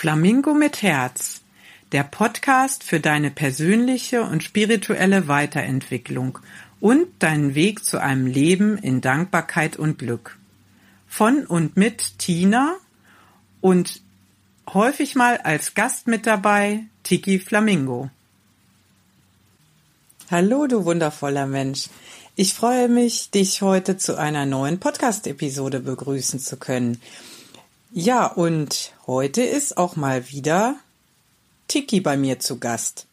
Flamingo mit Herz, der Podcast für deine persönliche und spirituelle Weiterentwicklung und deinen Weg zu einem Leben in Dankbarkeit und Glück. Von und mit Tina und häufig mal als Gast mit dabei Tiki Flamingo. Hallo, du wundervoller Mensch. Ich freue mich, dich heute zu einer neuen Podcast-Episode begrüßen zu können. Ja, und heute ist auch mal wieder Tiki bei mir zu Gast.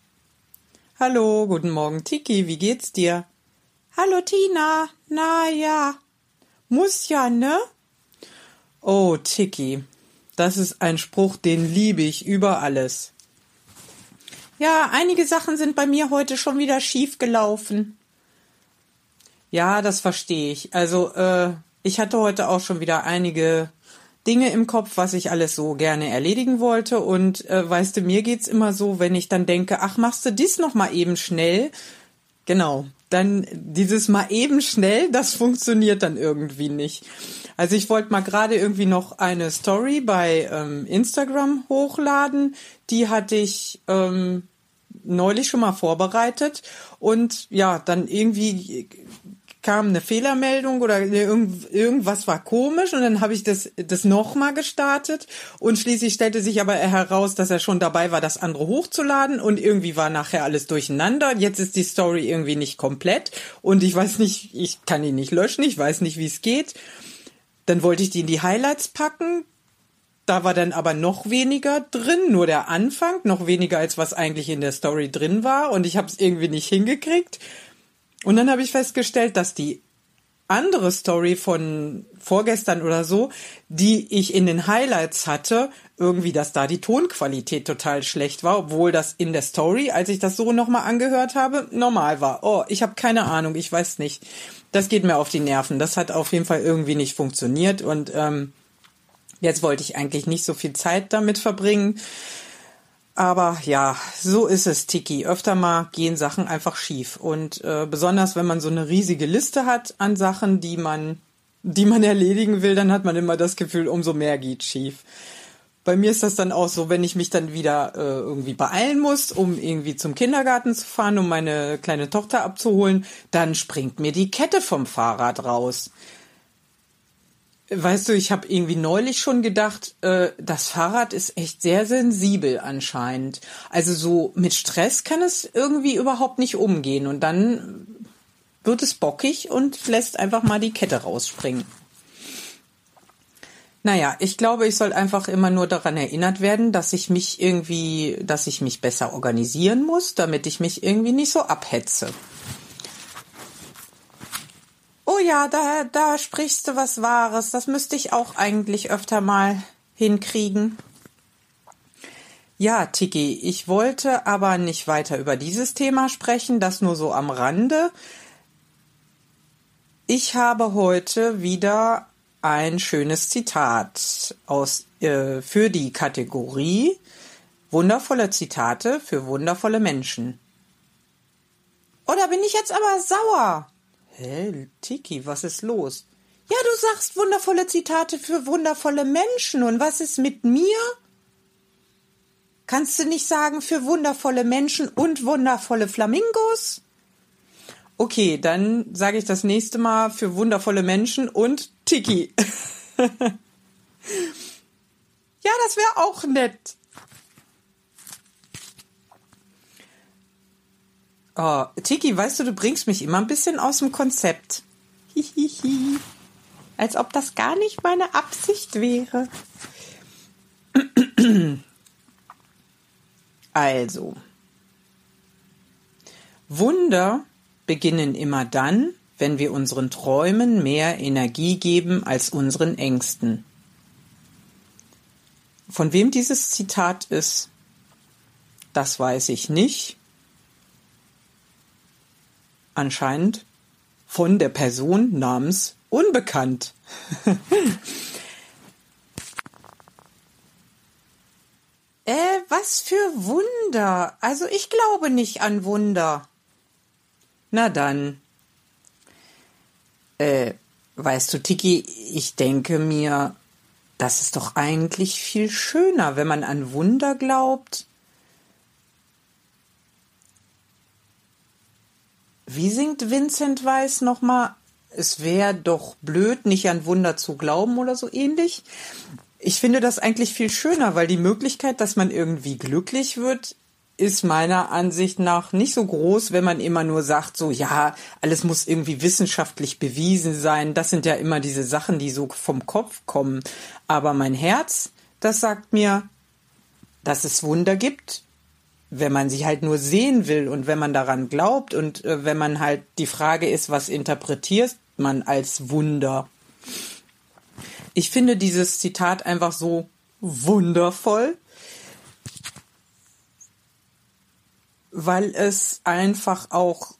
Hallo, guten Morgen, Tiki, wie geht's dir? Hallo, Tina. Na ja. Muss ja, ne? Oh, Tiki, das ist ein Spruch, den liebe ich über alles. Ja, einige Sachen sind bei mir heute schon wieder schief gelaufen. Ja, das verstehe ich. Also, äh, ich hatte heute auch schon wieder einige Dinge im Kopf, was ich alles so gerne erledigen wollte. Und äh, weißt du, mir geht's immer so, wenn ich dann denke, ach, machst du dies noch mal eben schnell? Genau. Dann dieses mal eben schnell, das funktioniert dann irgendwie nicht. Also ich wollte mal gerade irgendwie noch eine Story bei ähm, Instagram hochladen. Die hatte ich ähm, neulich schon mal vorbereitet und ja, dann irgendwie kam eine Fehlermeldung oder irgend, irgendwas war komisch und dann habe ich das, das nochmal gestartet und schließlich stellte sich aber heraus, dass er schon dabei war, das andere hochzuladen und irgendwie war nachher alles durcheinander. Jetzt ist die Story irgendwie nicht komplett und ich weiß nicht, ich kann ihn nicht löschen, ich weiß nicht, wie es geht. Dann wollte ich die in die Highlights packen. Da war dann aber noch weniger drin, nur der Anfang, noch weniger als was eigentlich in der Story drin war und ich habe es irgendwie nicht hingekriegt. Und dann habe ich festgestellt, dass die andere Story von vorgestern oder so, die ich in den Highlights hatte, irgendwie, dass da die Tonqualität total schlecht war, obwohl das in der Story, als ich das so nochmal angehört habe, normal war. Oh, ich habe keine Ahnung, ich weiß nicht. Das geht mir auf die Nerven. Das hat auf jeden Fall irgendwie nicht funktioniert und ähm, jetzt wollte ich eigentlich nicht so viel Zeit damit verbringen. Aber ja, so ist es, Tiki. Öfter mal gehen Sachen einfach schief. Und äh, besonders wenn man so eine riesige Liste hat an Sachen, die man, die man erledigen will, dann hat man immer das Gefühl, umso mehr geht schief. Bei mir ist das dann auch so, wenn ich mich dann wieder äh, irgendwie beeilen muss, um irgendwie zum Kindergarten zu fahren, um meine kleine Tochter abzuholen, dann springt mir die Kette vom Fahrrad raus. Weißt du, ich habe irgendwie neulich schon gedacht, äh, das Fahrrad ist echt sehr sensibel anscheinend. Also so mit Stress kann es irgendwie überhaupt nicht umgehen und dann wird es bockig und lässt einfach mal die Kette rausspringen. Naja, ich glaube, ich soll einfach immer nur daran erinnert werden, dass ich mich irgendwie, dass ich mich besser organisieren muss, damit ich mich irgendwie nicht so abhetze. Oh ja, da, da sprichst du was Wahres. Das müsste ich auch eigentlich öfter mal hinkriegen. Ja, Tiki, ich wollte aber nicht weiter über dieses Thema sprechen, das nur so am Rande. Ich habe heute wieder ein schönes Zitat aus, äh, für die Kategorie Wundervolle Zitate für wundervolle Menschen. Oder oh, bin ich jetzt aber sauer? Hä, Tiki, was ist los? Ja, du sagst wundervolle Zitate für wundervolle Menschen. Und was ist mit mir? Kannst du nicht sagen für wundervolle Menschen und wundervolle Flamingos? Okay, dann sage ich das nächste Mal für wundervolle Menschen und Tiki. ja, das wäre auch nett. Oh, Tiki, weißt du, du bringst mich immer ein bisschen aus dem Konzept. Hihihi. Als ob das gar nicht meine Absicht wäre. Also. Wunder beginnen immer dann, wenn wir unseren Träumen mehr Energie geben als unseren Ängsten. Von wem dieses Zitat ist, das weiß ich nicht anscheinend von der Person namens Unbekannt. äh, was für Wunder. Also ich glaube nicht an Wunder. Na dann. Äh, weißt du, Tiki, ich denke mir, das ist doch eigentlich viel schöner, wenn man an Wunder glaubt. Wie singt Vincent Weiss nochmal? Es wäre doch blöd, nicht an Wunder zu glauben oder so ähnlich. Ich finde das eigentlich viel schöner, weil die Möglichkeit, dass man irgendwie glücklich wird, ist meiner Ansicht nach nicht so groß, wenn man immer nur sagt, so ja, alles muss irgendwie wissenschaftlich bewiesen sein. Das sind ja immer diese Sachen, die so vom Kopf kommen. Aber mein Herz, das sagt mir, dass es Wunder gibt, wenn man sie halt nur sehen will und wenn man daran glaubt und äh, wenn man halt die Frage ist, was interpretiert man als Wunder? Ich finde dieses Zitat einfach so wundervoll weil es einfach auch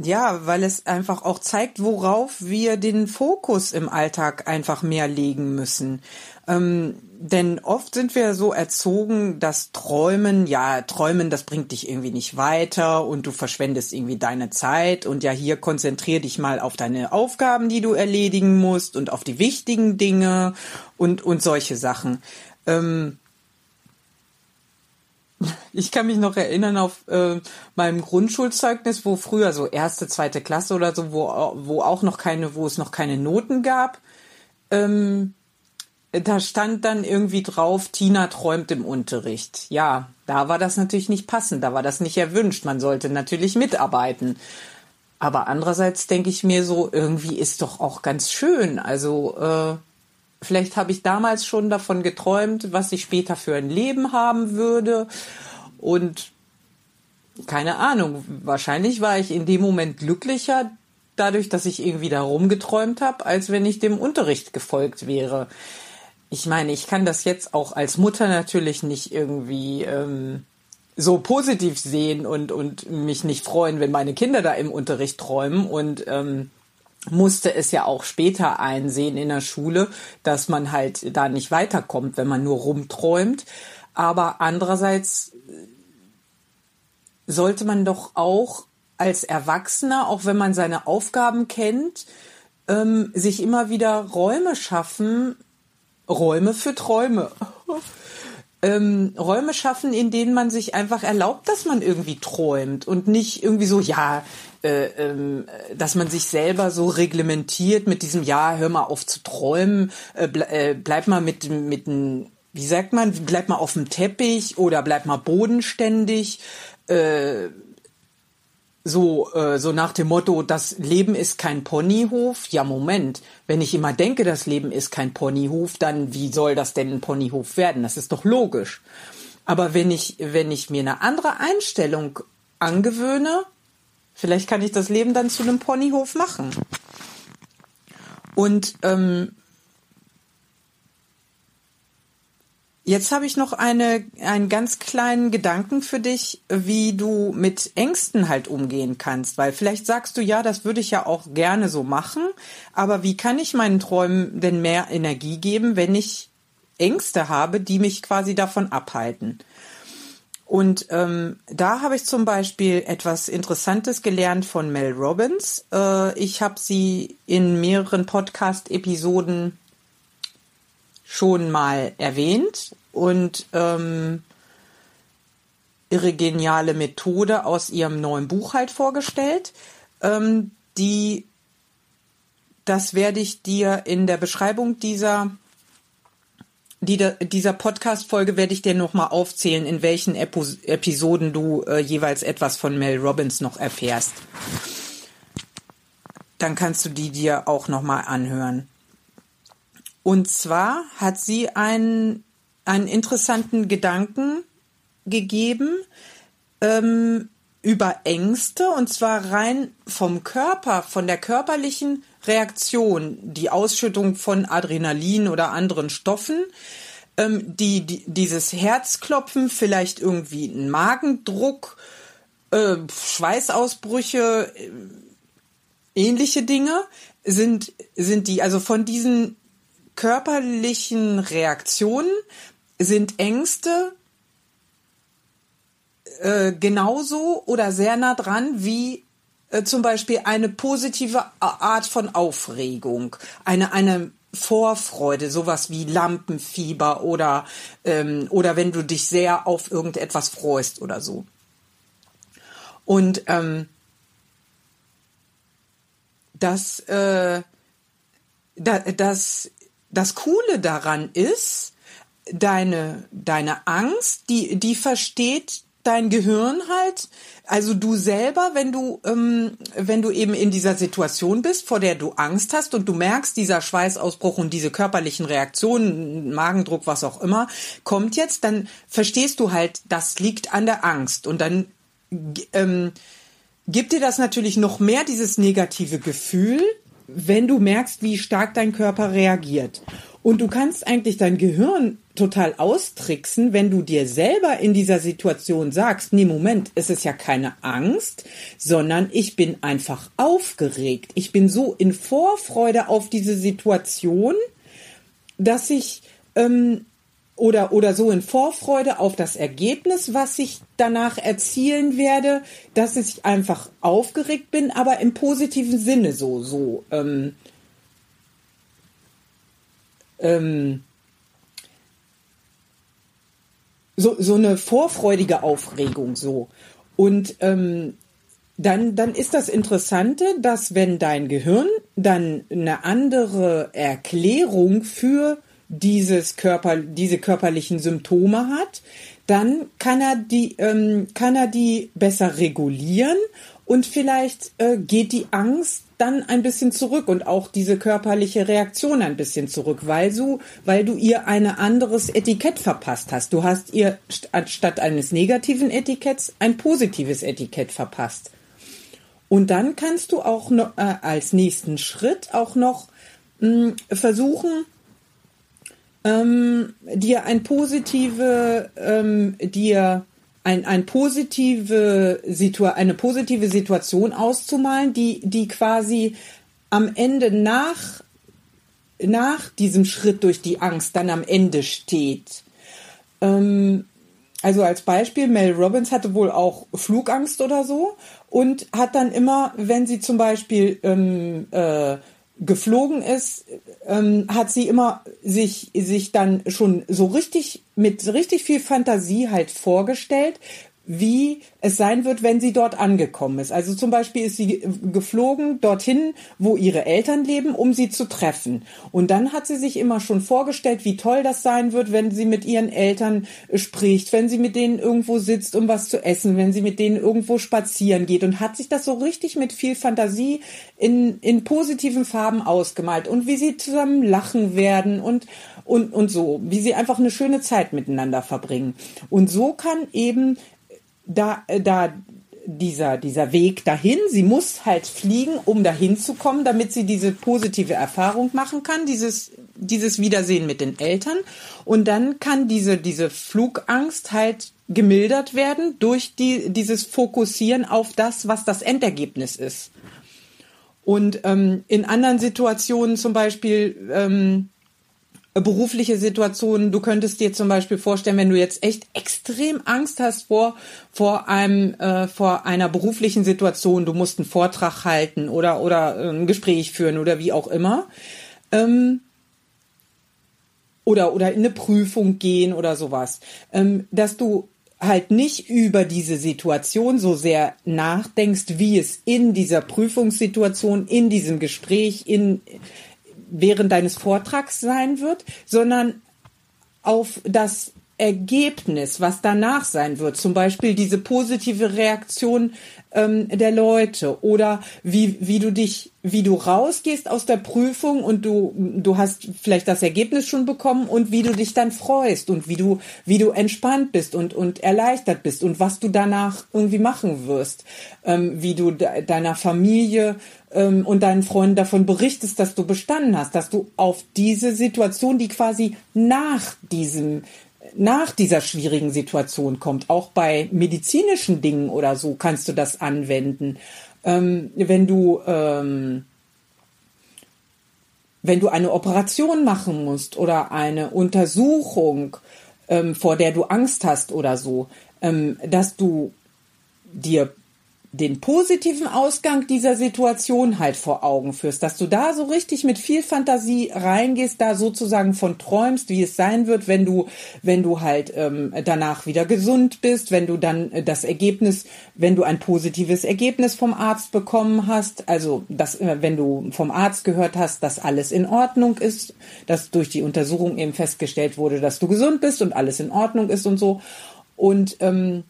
ja, weil es einfach auch zeigt, worauf wir den Fokus im Alltag einfach mehr legen müssen. Ähm, denn oft sind wir so erzogen, dass Träumen, ja, Träumen, das bringt dich irgendwie nicht weiter und du verschwendest irgendwie deine Zeit und ja, hier konzentrier dich mal auf deine Aufgaben, die du erledigen musst und auf die wichtigen Dinge und, und solche Sachen. Ähm, ich kann mich noch erinnern auf äh, meinem Grundschulzeugnis, wo früher so erste, zweite Klasse oder so, wo, wo auch noch keine, wo es noch keine Noten gab. Ähm, da stand dann irgendwie drauf, Tina träumt im Unterricht. Ja, da war das natürlich nicht passend, da war das nicht erwünscht. Man sollte natürlich mitarbeiten. Aber andererseits denke ich mir so, irgendwie ist doch auch ganz schön. Also äh, Vielleicht habe ich damals schon davon geträumt, was ich später für ein Leben haben würde. Und keine Ahnung, wahrscheinlich war ich in dem Moment glücklicher dadurch, dass ich irgendwie darum geträumt habe, als wenn ich dem Unterricht gefolgt wäre. Ich meine, ich kann das jetzt auch als Mutter natürlich nicht irgendwie ähm, so positiv sehen und, und mich nicht freuen, wenn meine Kinder da im Unterricht träumen und ähm, musste es ja auch später einsehen in der Schule, dass man halt da nicht weiterkommt, wenn man nur rumträumt. Aber andererseits sollte man doch auch als Erwachsener, auch wenn man seine Aufgaben kennt, ähm, sich immer wieder Räume schaffen, Räume für Träume. ähm, Räume schaffen, in denen man sich einfach erlaubt, dass man irgendwie träumt und nicht irgendwie so, ja, äh, ähm, dass man sich selber so reglementiert mit diesem, ja, hör mal auf zu träumen, äh, ble äh, bleib mal mit, mit einem, wie sagt man, bleib mal auf dem Teppich oder bleib mal bodenständig. So, äh, so nach dem Motto, das Leben ist kein Ponyhof. Ja, Moment. Wenn ich immer denke, das Leben ist kein Ponyhof, dann wie soll das denn ein Ponyhof werden? Das ist doch logisch. Aber wenn ich, wenn ich mir eine andere Einstellung angewöhne, vielleicht kann ich das Leben dann zu einem Ponyhof machen. Und ähm, Jetzt habe ich noch eine, einen ganz kleinen Gedanken für dich, wie du mit Ängsten halt umgehen kannst, weil vielleicht sagst du, ja, das würde ich ja auch gerne so machen, aber wie kann ich meinen Träumen denn mehr Energie geben, wenn ich Ängste habe, die mich quasi davon abhalten? Und ähm, da habe ich zum Beispiel etwas Interessantes gelernt von Mel Robbins. Äh, ich habe sie in mehreren Podcast-Episoden schon mal erwähnt und ähm, ihre geniale Methode aus ihrem neuen Buch halt vorgestellt. Ähm, die, das werde ich dir in der Beschreibung dieser die, dieser Podcast-Folge werde ich dir nochmal aufzählen, in welchen Epo Episoden du äh, jeweils etwas von Mel Robbins noch erfährst. Dann kannst du die dir auch nochmal anhören. Und zwar hat sie einen, einen interessanten Gedanken gegeben ähm, über Ängste und zwar rein vom Körper, von der körperlichen Reaktion, die Ausschüttung von Adrenalin oder anderen Stoffen, ähm, die, die, dieses Herzklopfen, vielleicht irgendwie ein Magendruck, äh, Schweißausbrüche, äh, ähnliche Dinge sind, sind die, also von diesen körperlichen Reaktionen sind Ängste äh, genauso oder sehr nah dran wie äh, zum Beispiel eine positive Art von Aufregung, eine, eine Vorfreude, sowas wie Lampenfieber oder, ähm, oder wenn du dich sehr auf irgendetwas freust oder so. Und ähm, das, äh, da, das, das Coole daran ist, deine, deine Angst, die, die versteht dein Gehirn halt, also du selber, wenn du, ähm, wenn du eben in dieser Situation bist, vor der du Angst hast und du merkst, dieser Schweißausbruch und diese körperlichen Reaktionen, Magendruck, was auch immer, kommt jetzt, dann verstehst du halt, das liegt an der Angst. Und dann ähm, gibt dir das natürlich noch mehr dieses negative Gefühl, wenn du merkst, wie stark dein Körper reagiert. Und du kannst eigentlich dein Gehirn total austricksen, wenn du dir selber in dieser Situation sagst, nee, Moment, es ist ja keine Angst, sondern ich bin einfach aufgeregt. Ich bin so in Vorfreude auf diese Situation, dass ich ähm, oder, oder so in Vorfreude auf das Ergebnis, was ich danach erzielen werde, dass ich einfach aufgeregt bin, aber im positiven Sinne so, so, ähm, ähm, so, so eine vorfreudige Aufregung so. Und ähm, dann, dann ist das Interessante, dass wenn dein Gehirn dann eine andere Erklärung für dieses Körper, diese körperlichen Symptome hat, dann kann er die, ähm, kann er die besser regulieren und vielleicht äh, geht die Angst dann ein bisschen zurück und auch diese körperliche Reaktion ein bisschen zurück, weil du, weil du ihr ein anderes Etikett verpasst hast. Du hast ihr statt eines negativen Etiketts ein positives Etikett verpasst. Und dann kannst du auch noch, äh, als nächsten Schritt auch noch mh, versuchen, ähm, dir ein positive, ähm, dir ein, ein positive Situa eine positive Situation auszumalen, die, die quasi am Ende nach, nach diesem Schritt durch die Angst dann am Ende steht. Ähm, also als Beispiel, Mel Robbins hatte wohl auch Flugangst oder so und hat dann immer, wenn sie zum Beispiel ähm, äh, geflogen ist, ähm, hat sie immer sich, sich dann schon so richtig mit richtig viel Fantasie halt vorgestellt, wie es sein wird, wenn sie dort angekommen ist. Also zum Beispiel ist sie geflogen dorthin, wo ihre Eltern leben, um sie zu treffen. Und dann hat sie sich immer schon vorgestellt, wie toll das sein wird, wenn sie mit ihren Eltern spricht, wenn sie mit denen irgendwo sitzt, um was zu essen, wenn sie mit denen irgendwo spazieren geht und hat sich das so richtig mit viel Fantasie in, in positiven Farben ausgemalt und wie sie zusammen lachen werden und und, und so, wie sie einfach eine schöne Zeit miteinander verbringen. Und so kann eben da, äh, da dieser, dieser Weg dahin. Sie muss halt fliegen, um dahin zu kommen, damit sie diese positive Erfahrung machen kann, dieses, dieses Wiedersehen mit den Eltern. Und dann kann diese, diese Flugangst halt gemildert werden durch die, dieses Fokussieren auf das, was das Endergebnis ist. Und ähm, in anderen Situationen zum Beispiel, ähm, berufliche Situationen. Du könntest dir zum Beispiel vorstellen, wenn du jetzt echt extrem Angst hast vor vor einem äh, vor einer beruflichen Situation, du musst einen Vortrag halten oder oder äh, ein Gespräch führen oder wie auch immer. Ähm, oder oder in eine Prüfung gehen oder sowas, ähm, dass du halt nicht über diese Situation so sehr nachdenkst, wie es in dieser Prüfungssituation, in diesem Gespräch, in während deines Vortrags sein wird, sondern auf das Ergebnis, was danach sein wird, zum Beispiel diese positive Reaktion ähm, der Leute oder wie, wie du dich, wie du rausgehst aus der Prüfung und du, du hast vielleicht das Ergebnis schon bekommen und wie du dich dann freust und wie du, wie du entspannt bist und, und erleichtert bist und was du danach irgendwie machen wirst, ähm, wie du de deiner Familie ähm, und deinen Freunden davon berichtest, dass du bestanden hast, dass du auf diese Situation, die quasi nach diesem nach dieser schwierigen Situation kommt, auch bei medizinischen Dingen oder so kannst du das anwenden. Ähm, wenn du ähm, wenn du eine Operation machen musst oder eine Untersuchung, ähm, vor der du Angst hast oder so, ähm, dass du dir den positiven Ausgang dieser Situation halt vor Augen führst, dass du da so richtig mit viel Fantasie reingehst, da sozusagen von träumst, wie es sein wird, wenn du, wenn du halt ähm, danach wieder gesund bist, wenn du dann das Ergebnis, wenn du ein positives Ergebnis vom Arzt bekommen hast, also dass, äh, wenn du vom Arzt gehört hast, dass alles in Ordnung ist, dass durch die Untersuchung eben festgestellt wurde, dass du gesund bist und alles in Ordnung ist und so. Und ähm,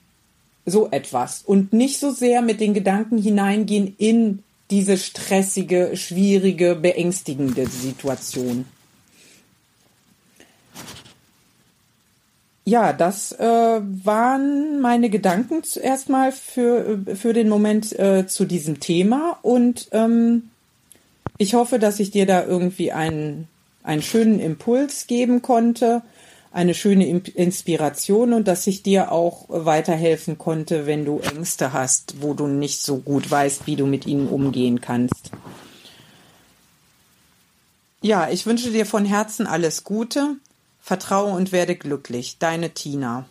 so etwas. Und nicht so sehr mit den Gedanken hineingehen in diese stressige, schwierige, beängstigende Situation. Ja, das äh, waren meine Gedanken zuerst mal für, für den Moment äh, zu diesem Thema. Und ähm, ich hoffe, dass ich dir da irgendwie einen, einen schönen Impuls geben konnte eine schöne Inspiration und dass ich dir auch weiterhelfen konnte, wenn du Ängste hast, wo du nicht so gut weißt, wie du mit ihnen umgehen kannst. Ja, ich wünsche dir von Herzen alles Gute. Vertraue und werde glücklich. Deine Tina.